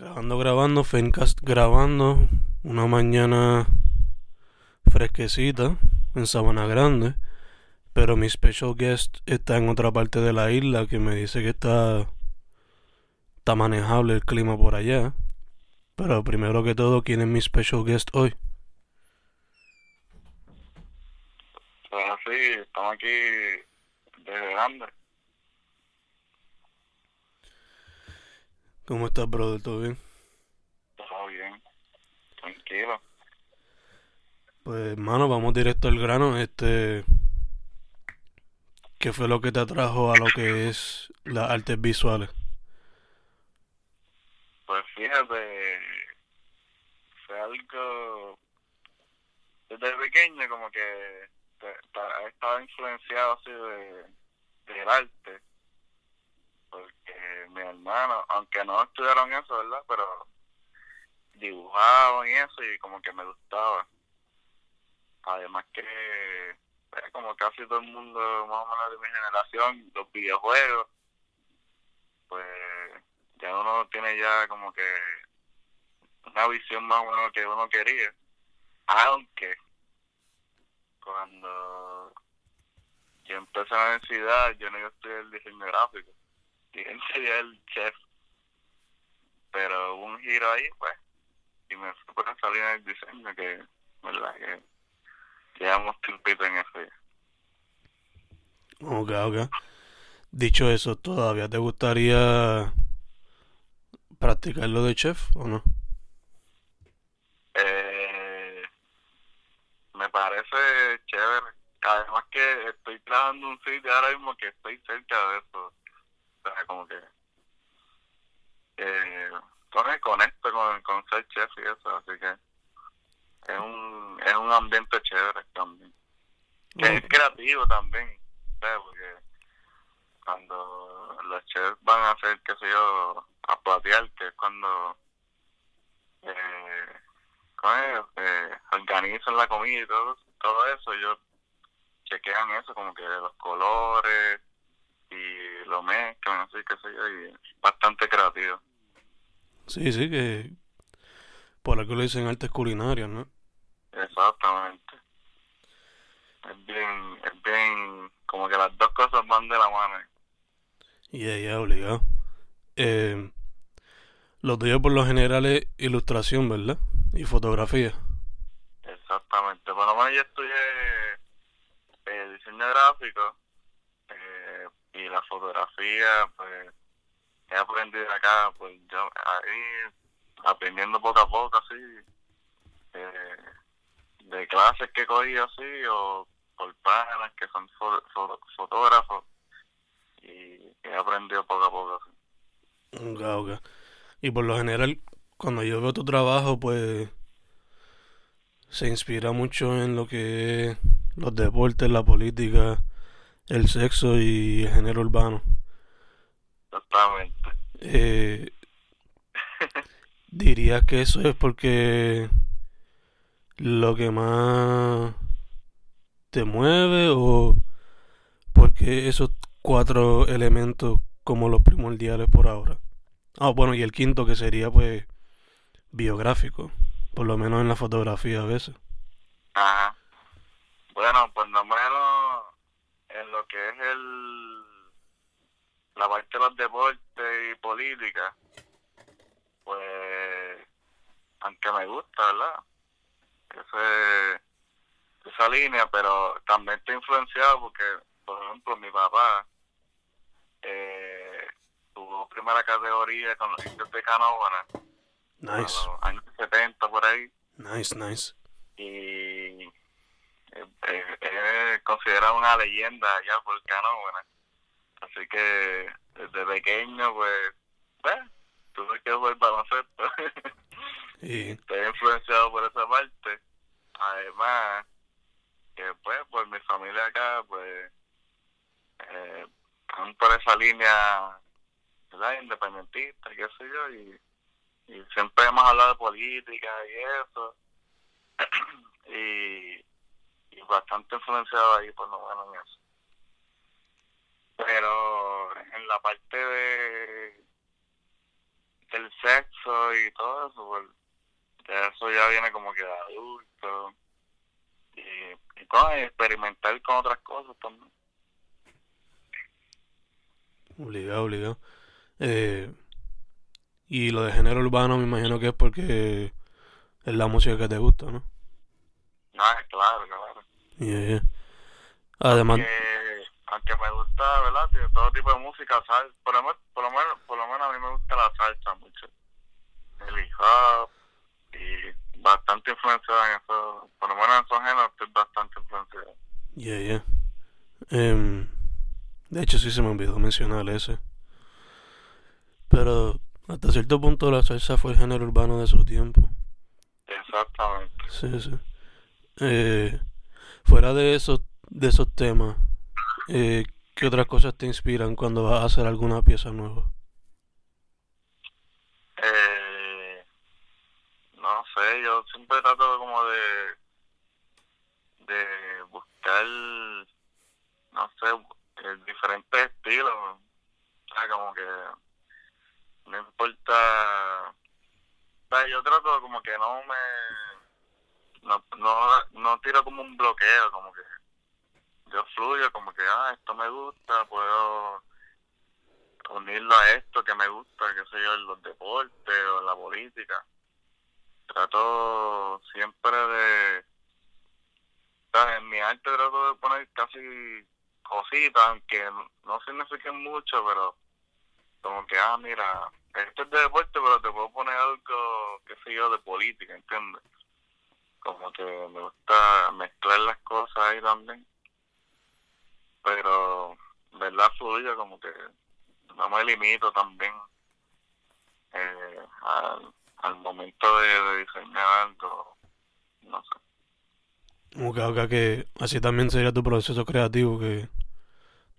Grabando, grabando, Fencast grabando. Una mañana fresquecita en Sabana Grande. Pero mi special guest está en otra parte de la isla que me dice que está, está manejable el clima por allá. Pero primero que todo, ¿quién es mi special guest hoy? Pues así, estamos aquí desde grande. ¿Cómo estás, brother? ¿Todo bien? Todo bien. Tranquilo. Pues, hermano, vamos directo al grano. Este, ¿qué fue lo que te atrajo a lo que es las artes visuales? Pues fíjate, fue algo desde pequeño como que estaba influenciado así de, del arte. Porque mi hermano, aunque no estudiaron eso, ¿verdad? Pero dibujaban y eso y como que me gustaba. Además que pues, como casi todo el mundo más o menos de mi generación, los videojuegos, pues ya uno tiene ya como que una visión más o menos que uno quería. Aunque cuando yo empecé la universidad, yo no iba a estudiar diseño gráfico, yo iba a estudiar el chef. Pero hubo un giro ahí, pues, y me fui por esa línea del diseño que, verdad, que llevamos tiempito en eso ya. Ok, ok. Dicho eso, ¿todavía te gustaría practicar lo de chef o no? Eh, me parece chévere. Además que estoy trabajando un sitio ahora mismo que estoy cerca de eso. O sea, como que eh, conecto con, con ser chef y eso, así que es un, es un ambiente chévere también. Que es creativo también, ¿sabes? Porque cuando los chefs van a hacer, qué sé yo, a platear, que es cuando eh. Eh, organizan la comida y todo, todo eso, ellos chequean eso, como que los colores y lo mezclan, así que sé yo, y bastante creativo. Sí, sí, que por algo le dicen artes culinarias, ¿no? Exactamente. Es bien, es bien, como que las dos cosas van de la mano. Y ya, obligado. Eh, lo tuyo por lo general es ilustración, ¿verdad? Y fotografía. Exactamente. Por lo menos yo estudié eh, diseño gráfico la fotografía, pues he aprendido acá, pues yo ahí aprendiendo poco a poco, así, eh, de clases que cogí así o por páginas que son fo- fo- fotógrafos y he aprendido poco a poco. Así. Ok, ok. Y por lo general, cuando yo veo tu trabajo, pues se inspira mucho en lo que es los deportes, la política, el sexo y el género urbano. Exactamente. Eh, ¿dirías que eso es porque lo que más te mueve o porque esos cuatro elementos como los primordiales por ahora? Ah, bueno, y el quinto que sería pues biográfico, por lo menos en la fotografía a veces. Ajá. Bueno, por lo menos en lo que es el la parte de los deportes y política, pues aunque me gusta, ¿verdad? Ese, esa línea, pero también estoy influenciado porque, por ejemplo, mi papá eh, tuvo primera categoría con los indios de Canóvana Nice, a los años 70 por ahí nice, nice. y es considerado una leyenda allá por Canóvana. Así que desde pequeño, pues, pues, tuve que jugar baloncesto. Y, Estoy influenciado por esa parte. Además, que pues, por mi familia acá, pues, eh, por esa línea, ¿verdad? Independentista, qué sé yo, y, y siempre hemos hablado de política y eso. y, y bastante influenciado ahí, por lo menos en eso. Pero en la parte de del sexo y todo eso, pues, eso ya viene como que de adulto. Y, y con experimentar con otras cosas también. obligado, obligado. Eh, y lo de género urbano me imagino que es porque es la música que te gusta, ¿no? Ah, claro, claro. Yeah, yeah. Además, Que, aunque me gusta, ¿verdad? Tiene todo tipo de música, ¿sabes? Por lo, menos, por, lo menos, por lo menos a mí me gusta la salsa mucho. El hip hop y bastante influenciado en eso. Por lo menos en esos géneros estoy bastante influenciado. yeah, yeah. Em, de hecho, sí se me olvidó mencionar ese. Pero hasta cierto punto la salsa fue el género urbano de su tiempo. Exactamente. Sí, sí. Eh, fuera de esos, de esos temas, eh, ¿qué otras cosas te inspiran cuando vas a hacer alguna pieza nueva? Eh, no sé, yo siempre trato como de de buscar, no sé, eh, diferentes estilos. O sea, como que no importa. O sea, yo trato como que no me. No, no, no tiro como un bloqueo, como que yo fluyo, como que, ah, esto me gusta, puedo unirlo a esto que me gusta, que sé yo, los deportes o la política. Trato siempre de, en mi arte trato de poner casi cositas, aunque no signifiquen mucho, pero como que, ah, mira, esto es de deporte, pero te puedo poner algo, qué sé yo, de política, ¿entiendes? Como que me gusta mezclar las cosas ahí también. Pero, ¿verdad? Fluye como que no me limito también eh, al, al momento de, de diseñar algo, no sé. Ok, ok, que así también sería tu proceso creativo, que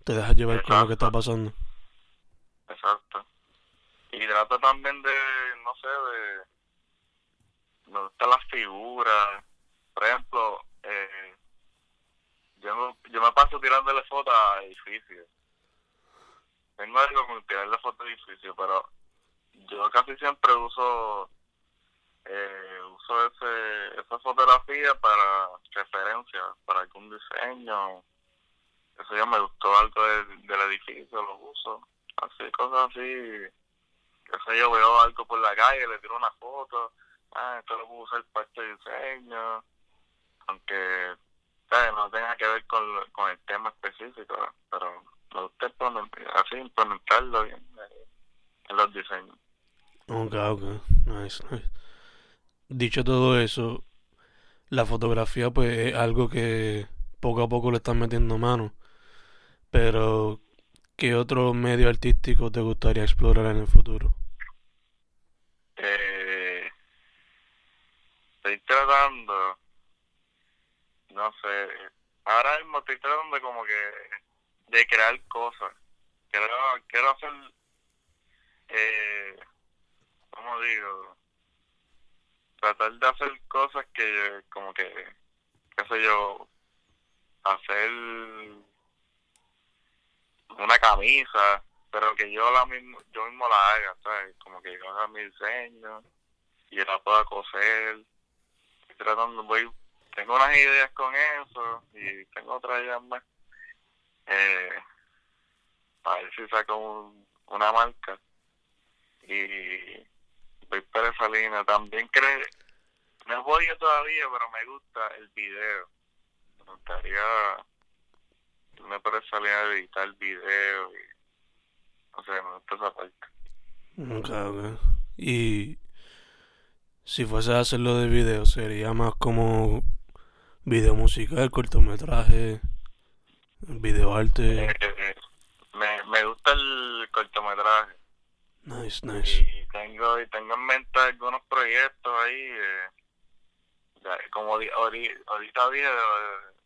te dejas llevar con lo que está pasando. Exacto. Y trato también de, no sé, de... Me gustan las figuras. Por ejemplo, eh, yo, yo me paso tirándole fotos a edificios. Tengo algo con tirarle fotos a edificios, pero yo casi siempre uso eh, uso ese, esa fotografía para referencia, para algún diseño. Eso ya me gustó algo del, del edificio, lo uso. Así, cosas así. Sé yo, veo algo por la calle, le tiro una foto. Ah, esto lo puedo usar para este diseño. Aunque ¿sabes? no tenga que ver con, con el tema específico, pero me gusta así implementarlo bien eh, en los diseños. Ok, ok, nice. Dicho todo eso, la fotografía pues es algo que poco a poco le están metiendo mano. Pero, ¿qué otro medio artístico te gustaría explorar en el futuro? Eh, estoy tratando, no sé, ahora mismo estoy tratando como que de crear cosas. Quiero, quiero hacer, eh, ¿cómo digo? Tratar de hacer cosas que como que, qué sé yo, hacer una camisa, pero que yo la mismo, yo mismo la haga, ¿sabes? Como que yo haga mi diseño y la pueda coser. Tratando, voy, tengo unas ideas con eso y tengo otras ideas más. Eh, a ver si saco un- una marca. Y voy por esa línea. También creo, no voy yo todavía, pero me gusta el video. Me gustaría por esa línea de editar video y no sé, me gusta esa parte. Ok, ok. Y si fuese a hacerlo de video, sería más como video musical, cortometraje, video arte. Eh, me, me gusta el cortometraje Nice, nice. y tengo, y tengo en mente algunos proyectos ahí, eh, como ahorita dije,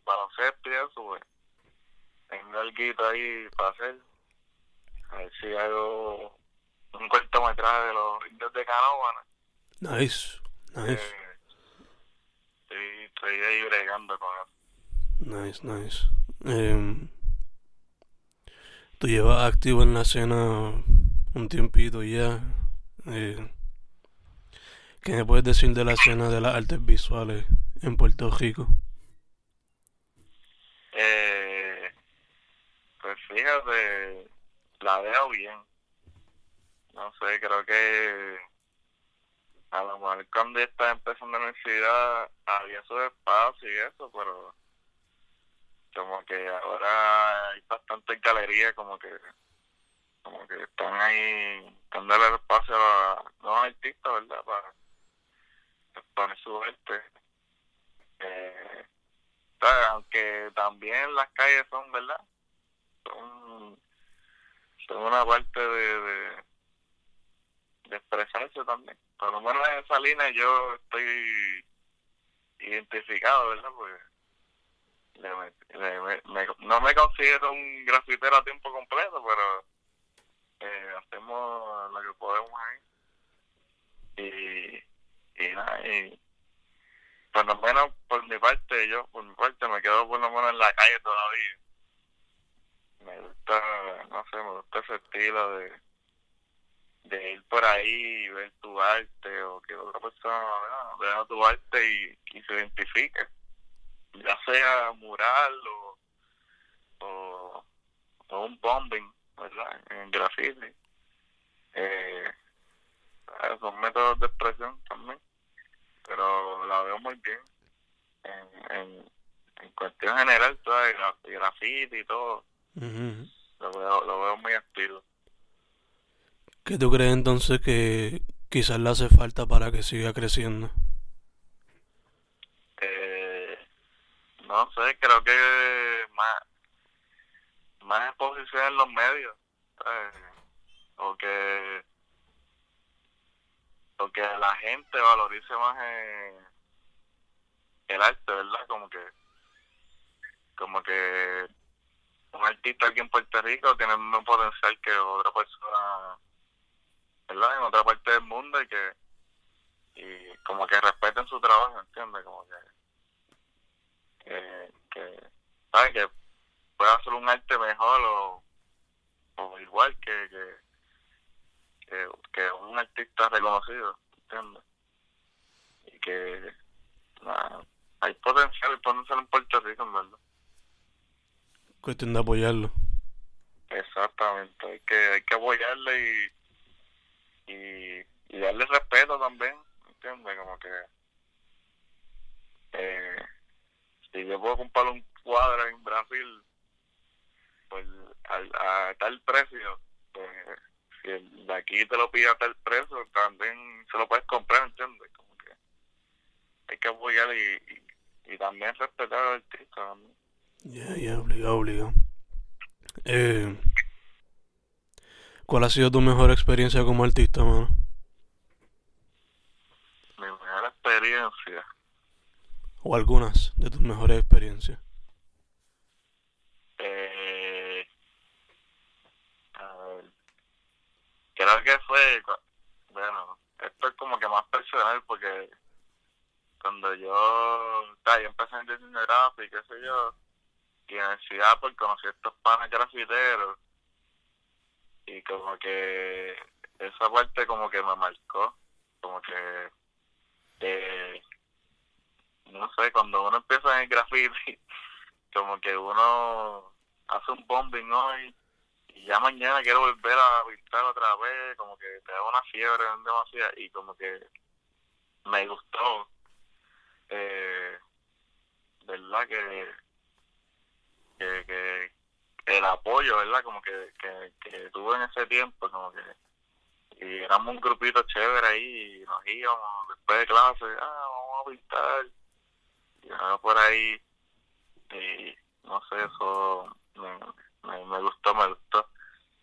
baloncesto y eso, pues, tengo algo ahí para hacer. A ver si hago un cortometraje de los indios de Canóvana. Nice, nice. Eh, estoy, ahí bregando con eso. Nice, nice. Eh, tú llevas activo en la escena un tiempito ya. Eh, ¿Qué me puedes decir de la escena de las artes visuales en Puerto Rico? Eh, pues fíjate, la veo bien. No sé, creo que a lo mejor cuando está empezando la universidad había su espacio y eso, pero como que ahora hay bastantes galerías como que como que están ahí dándole espacio a los artistas, ¿verdad? Para exponer su arte. Eh, aunque también las calles son, ¿verdad? Son, son una parte de, de expresarse también. Por lo menos en esa línea yo estoy identificado, ¿verdad? Pues no me considero un grafitero a tiempo completo, pero eh, hacemos lo que podemos ahí. Y, y nada, y por lo menos por mi parte, yo por mi parte me quedo por lo menos en la calle todavía. Me gusta, no sé, me gusta ese estilo de, de ir por ahí y ver tu arte o que otra persona vea tu arte y, y se identifique ya sea mural o, o, un bombing, ¿verdad? En graffiti. Eh, son métodos de expresión también, pero la veo muy bien. En, en, en cuestión general, toda el graffiti y todo, lo, veo, lo veo muy activo. ¿Qué tú crees entonces que quizás le hace falta para que siga creciendo? no sé, creo que más, más exposición en los medios, o que o que la gente valorice más el arte, ¿verdad? Como que como que un artista aquí en Puerto Rico tiene el potencial que otra persona, ¿verdad? En otra parte del mundo y que y como que respeten su trabajo, ¿entiendes? Como que que, que ¿sabes? Que pueda hacer un arte mejor o, o igual que, que, que, un artista reconocido, ¿entiendes? Y que hay potencial, hay potencial en Puerto Rico, en verdad. Cuestión de apoyarlo. Exactamente, hay que, hay que apoyarle y, y, y darle respeto también, ¿entiendes? Como que eh, si yo puedo comprar un cuadro en Brasil pues a, tal precio pues si el de aquí te lo pide a tal precio también se lo puedes comprar ¿entiendes? como que hay que apoyar y, y, también respetar al artista ya ya obligado obligado eh, ¿cuál ha sido tu mejor experiencia como artista mano? mi mejor experiencia o algunas de tus mejores experiencias? Eh, creo que fue, bueno, esto es como que más personal porque cuando yo, yo empecé en diseño gráfico, qué sé yo, y en la ciudad pues conocí a estos panes grafiteros y como que esa parte como que me marcó, como que eh, no sé, cuando uno empieza en el graffiti, como que uno hace un bombing hoy y ya mañana quiero volver a pintar otra vez, como que te da una fiebre demasiado y como que me gustó, eh, ¿verdad? Que, que, el apoyo, ¿verdad? Como que, que, que tuve en ese tiempo, como que y éramos un grupito chévere ahí y nos íbamos después de clase, ah, vamos a pintar y por ahí y no sé eso me, me, gustó me gustó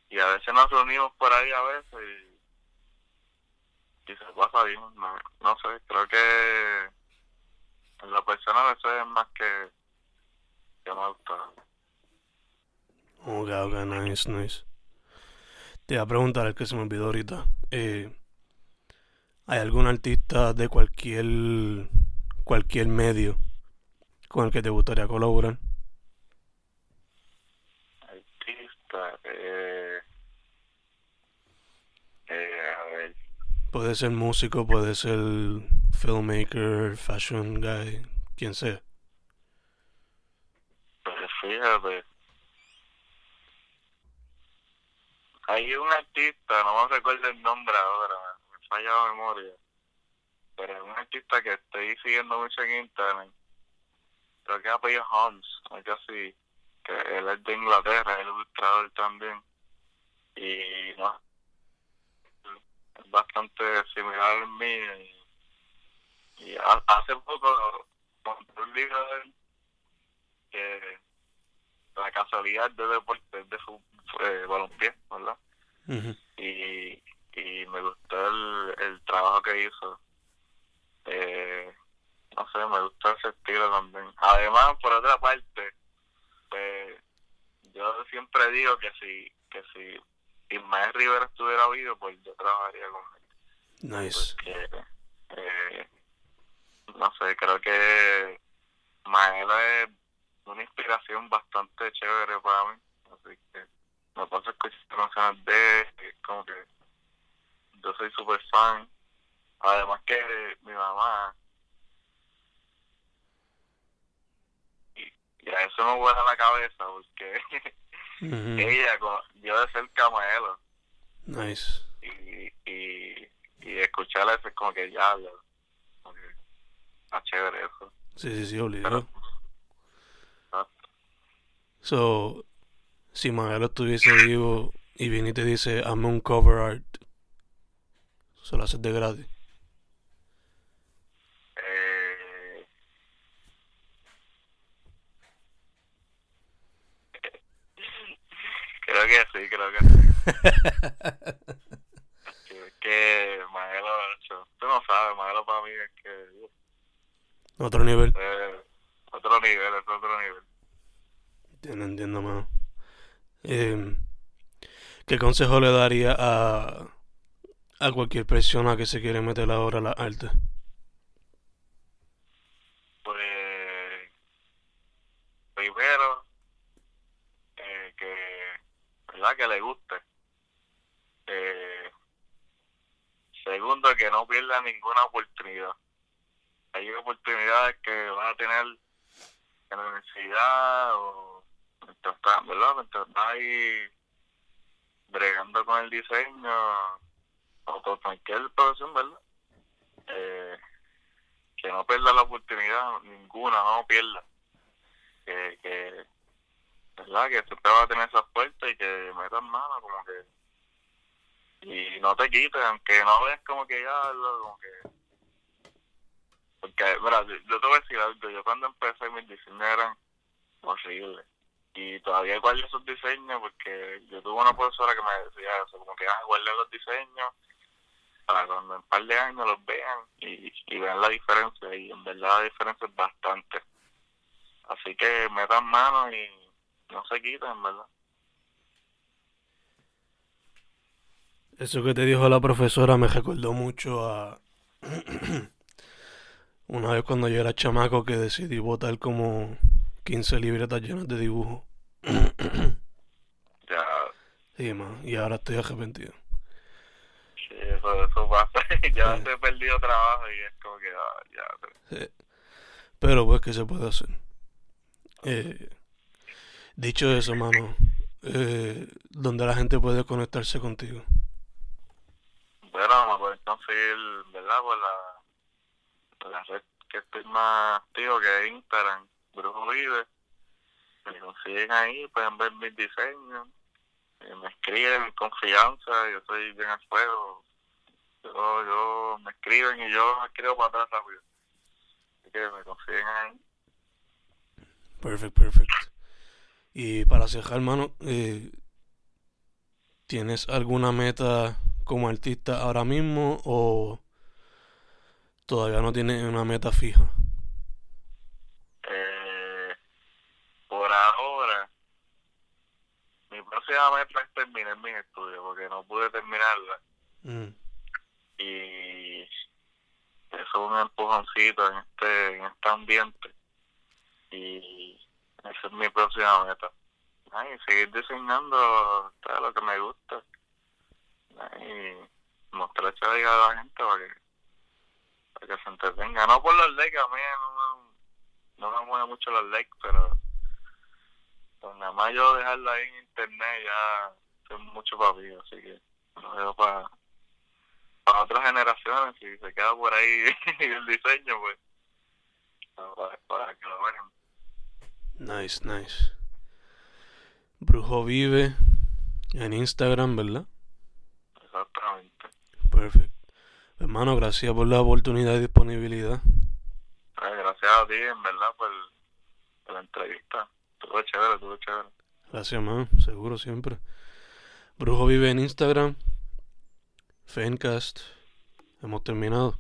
y a veces nos reunimos por ahí a veces y se pasa bien. No, no sé, creo que en la persona eso es más que, que me gusta. Ok, ok, nice, nice. Te iba a preguntar el que se me olvidó ahorita. Eh, ¿Hay algún artista de cualquier cualquier medio con el que te gustaría colaborar? Artista, eh, eh, a ver, Puede ser músico, puede ser filmmaker, fashion guy, quien sea. pues fíjate. Hay un artista, no me recuerdo el nombre ahora, me, falla la memoria, pero es un artista que estoy siguiendo mucho en internet. Creo que apellido Holmes, algo así, que él es de Inglaterra, es ilustrador también. Y no, es bastante similar a mí. Y, ha- hace poco compré un libro de él que la casualidad de deporte es de su, eh, balompié, ¿verdad? Y, y me gustó el, el trabajo que hizo. Eh, no sé, me gustó ese estilo también. Además, por otra parte, pues, yo siempre digo que si, que si Ismael Rivera estuviera vivo, pues yo trabajaría con él. Nice. Porque, eh, no sé, creo que Mael es una inspiración bastante chévere para mí. Así que me pasa escuchar canciones de él, y es como que yo soy súper fan. Además que mi mamá, y, y a eso me vuela la cabeza porque Ujú. ella, co- yo de cerca a Maelo, Nice. y, y, y escuchar eso es como que ya, ya, como que está chévere eso. Sí, sí, sí, Pero, obligado. ah, So, si Magalo estuviese vivo y viene y te dice, hazme un cover art, se lo haces de gratis. eh, creo que sí, creo que sí. Sí, es que Maelo, tú no sabes, Maelo para mí es que Otro nivel. es otro nivel, es otro nivel. Entiendo, entiendo, mano. Eh, ¿Qué consejo le daría a, a cualquier persona que se quiere meter ahora a la arte? Pues, primero, eh, que, ¿verdad? Que le guste. Eh, segundo, que no pierda ninguna oportunidad. Hay oportunidades que va a tener en la universidad o mientras está, ¿verdad? Mientras está ahí bregando con el diseño o con cualquier profesión, ¿verdad? Eh, que no pierda la oportunidad, ninguna, no pierda. Que, que, ¿verdad? Que siempre va a tener esas puertas y que metas mano, como que. Y no te quites, aunque no veas como que ya, como que. Porque, mira, yo te voy a decir algo, yo cuando empecé mis diseños eran horribles. Y todavía guardo esos diseños porque yo tuve una profesora que me decía eso, como que, ah, guarda los diseños para cuando en un par de años los vean y, y vean la diferencia y en verdad la diferencia es bastante. Así que metan mano y no se quiten en verdad Eso que te dijo la profesora me recordó mucho a una vez cuando yo era chamaco que decidí botar como 15 libretas llenas de dibujo. ya Sí, man, y ahora estoy arrepentido. sí, eso, eso pasa ya Sí. te he perdido trabajo y es como que ah, ya pero- Sí. Pero pues, ¿qué se puede hacer? Eh, dicho eso, mano, eh, ¿dónde la gente puede conectarse contigo? bueno me pueden conseguir verdad por la por la red que estoy más activo que es Instagram Brujo Vive me consiguen ahí pueden ver mis diseños eh, me escriben en confianza yo soy bien al fuego yo, yo me escriben y yo escribo para atrás rápido así que me consiguen ahí Perfect, perfect. Y para cerrar, hermano, eh, ¿tienes alguna meta como artista ahora mismo o todavía no tiene una meta fija? Eh, por ahora, próxima meta es terminar mi estudio porque no pude terminarla. Mm, y eso es un empujoncito en este, en este ambiente. Y esa es mi próxima meta. Ay, seguir diseñando todo lo que me gusta. Y mostrar a la gente para que, para que se entretenga. No por los likes a mí no, no me mueve mucho los likes pero pues nada más yo dejarlo ahí en internet ya es mucho para mí así que lo dejo para para otras generaciones, si se queda por ahí el diseño, pues, para, para que lo vean. nice, nice. Brujo Vive en Instagram, ¿verdad? Exactamente. Perfecto. Hermano, gracias por la oportunidad y disponibilidad. Gracias a ti, en verdad, por, por la entrevista. Gracias, man. Seguro siempre. Brujo Vive en Instagram. Fencast. Hemos terminado.